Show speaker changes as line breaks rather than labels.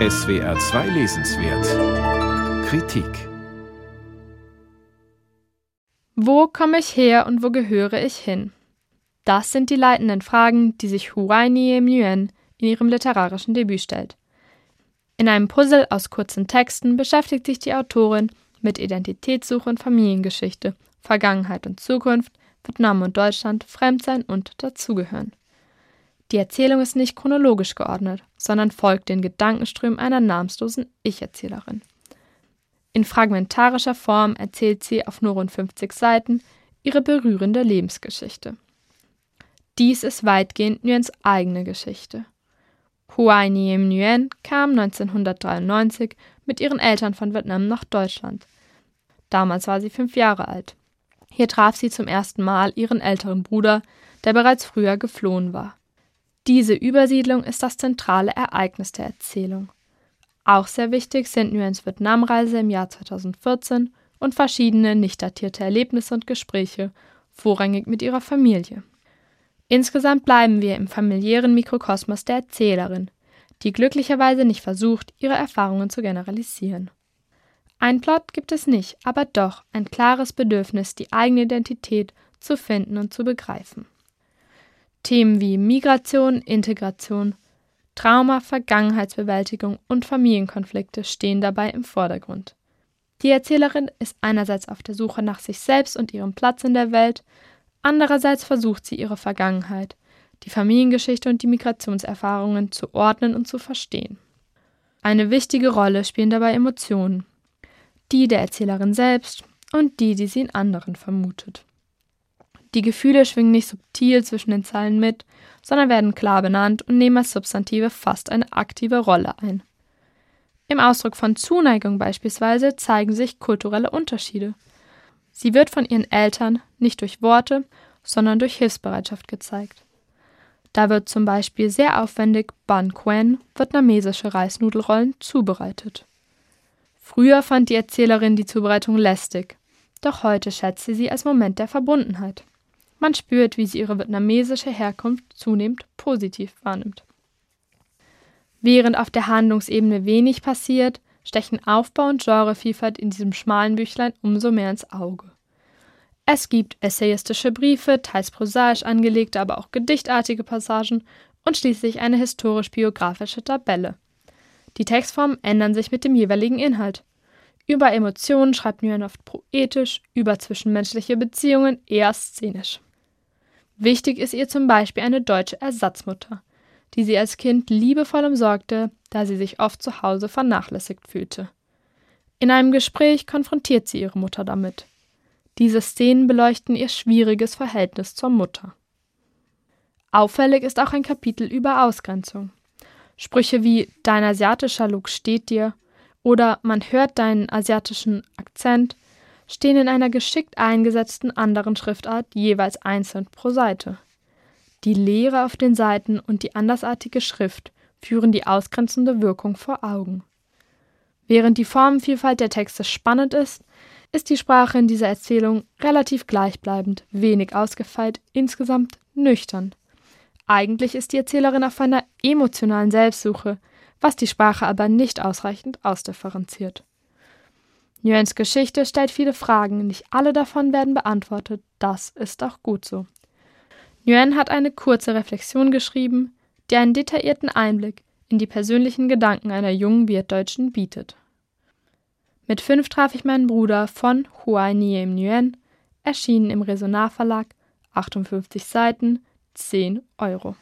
SWR 2 Lesenswert Kritik
Wo komme ich her und wo gehöre ich hin? Das sind die leitenden Fragen, die sich Huai Niem Nguyen in ihrem literarischen Debüt stellt. In einem Puzzle aus kurzen Texten beschäftigt sich die Autorin mit Identitätssuche und Familiengeschichte, Vergangenheit und Zukunft, Vietnam und Deutschland, Fremdsein und Dazugehören. Die Erzählung ist nicht chronologisch geordnet, sondern folgt den Gedankenströmen einer namenslosen Ich-Erzählerin. In fragmentarischer Form erzählt sie auf nur rund 50 Seiten ihre berührende Lebensgeschichte. Dies ist weitgehend Nguyen's eigene Geschichte. Huai Niem Nguyen kam 1993 mit ihren Eltern von Vietnam nach Deutschland. Damals war sie fünf Jahre alt. Hier traf sie zum ersten Mal ihren älteren Bruder, der bereits früher geflohen war. Diese Übersiedlung ist das zentrale Ereignis der Erzählung. Auch sehr wichtig sind Nguyen's Vietnamreise im Jahr 2014 und verschiedene nicht datierte Erlebnisse und Gespräche, vorrangig mit ihrer Familie. Insgesamt bleiben wir im familiären Mikrokosmos der Erzählerin, die glücklicherweise nicht versucht, ihre Erfahrungen zu generalisieren. Ein Plot gibt es nicht, aber doch ein klares Bedürfnis, die eigene Identität zu finden und zu begreifen. Themen wie Migration, Integration, Trauma, Vergangenheitsbewältigung und Familienkonflikte stehen dabei im Vordergrund. Die Erzählerin ist einerseits auf der Suche nach sich selbst und ihrem Platz in der Welt, andererseits versucht sie ihre Vergangenheit, die Familiengeschichte und die Migrationserfahrungen zu ordnen und zu verstehen. Eine wichtige Rolle spielen dabei Emotionen, die der Erzählerin selbst und die, die sie in anderen vermutet. Die Gefühle schwingen nicht subtil zwischen den Zeilen mit, sondern werden klar benannt und nehmen als Substantive fast eine aktive Rolle ein. Im Ausdruck von Zuneigung beispielsweise zeigen sich kulturelle Unterschiede. Sie wird von ihren Eltern nicht durch Worte, sondern durch Hilfsbereitschaft gezeigt. Da wird zum Beispiel sehr aufwendig Ban Quen, vietnamesische Reisnudelrollen, zubereitet. Früher fand die Erzählerin die Zubereitung lästig, doch heute schätzt sie sie als Moment der Verbundenheit. Man spürt, wie sie ihre vietnamesische Herkunft zunehmend positiv wahrnimmt. Während auf der Handlungsebene wenig passiert, stechen Aufbau und Genrevielfalt in diesem schmalen Büchlein umso mehr ins Auge. Es gibt essayistische Briefe, teils prosaisch angelegte, aber auch gedichtartige Passagen und schließlich eine historisch-biografische Tabelle. Die Textformen ändern sich mit dem jeweiligen Inhalt. Über Emotionen schreibt Nguyen oft poetisch, über zwischenmenschliche Beziehungen eher szenisch. Wichtig ist ihr zum Beispiel eine deutsche Ersatzmutter, die sie als Kind liebevoll umsorgte, da sie sich oft zu Hause vernachlässigt fühlte. In einem Gespräch konfrontiert sie ihre Mutter damit. Diese Szenen beleuchten ihr schwieriges Verhältnis zur Mutter. Auffällig ist auch ein Kapitel über Ausgrenzung. Sprüche wie Dein asiatischer Look steht dir oder Man hört deinen asiatischen Akzent stehen in einer geschickt eingesetzten anderen Schriftart jeweils einzeln pro Seite. Die Leere auf den Seiten und die andersartige Schrift führen die ausgrenzende Wirkung vor Augen. Während die Formenvielfalt der Texte spannend ist, ist die Sprache in dieser Erzählung relativ gleichbleibend, wenig ausgefeilt, insgesamt nüchtern. Eigentlich ist die Erzählerin auf einer emotionalen Selbstsuche, was die Sprache aber nicht ausreichend ausdifferenziert. Nguyen's Geschichte stellt viele Fragen, nicht alle davon werden beantwortet. Das ist auch gut so. Nguyen hat eine kurze Reflexion geschrieben, die einen detaillierten Einblick in die persönlichen Gedanken einer jungen Wirtdeutschen bietet. Mit fünf traf ich meinen Bruder von Huai Niem Nguyen, erschienen im Resonar Verlag, 58 Seiten, 10 Euro.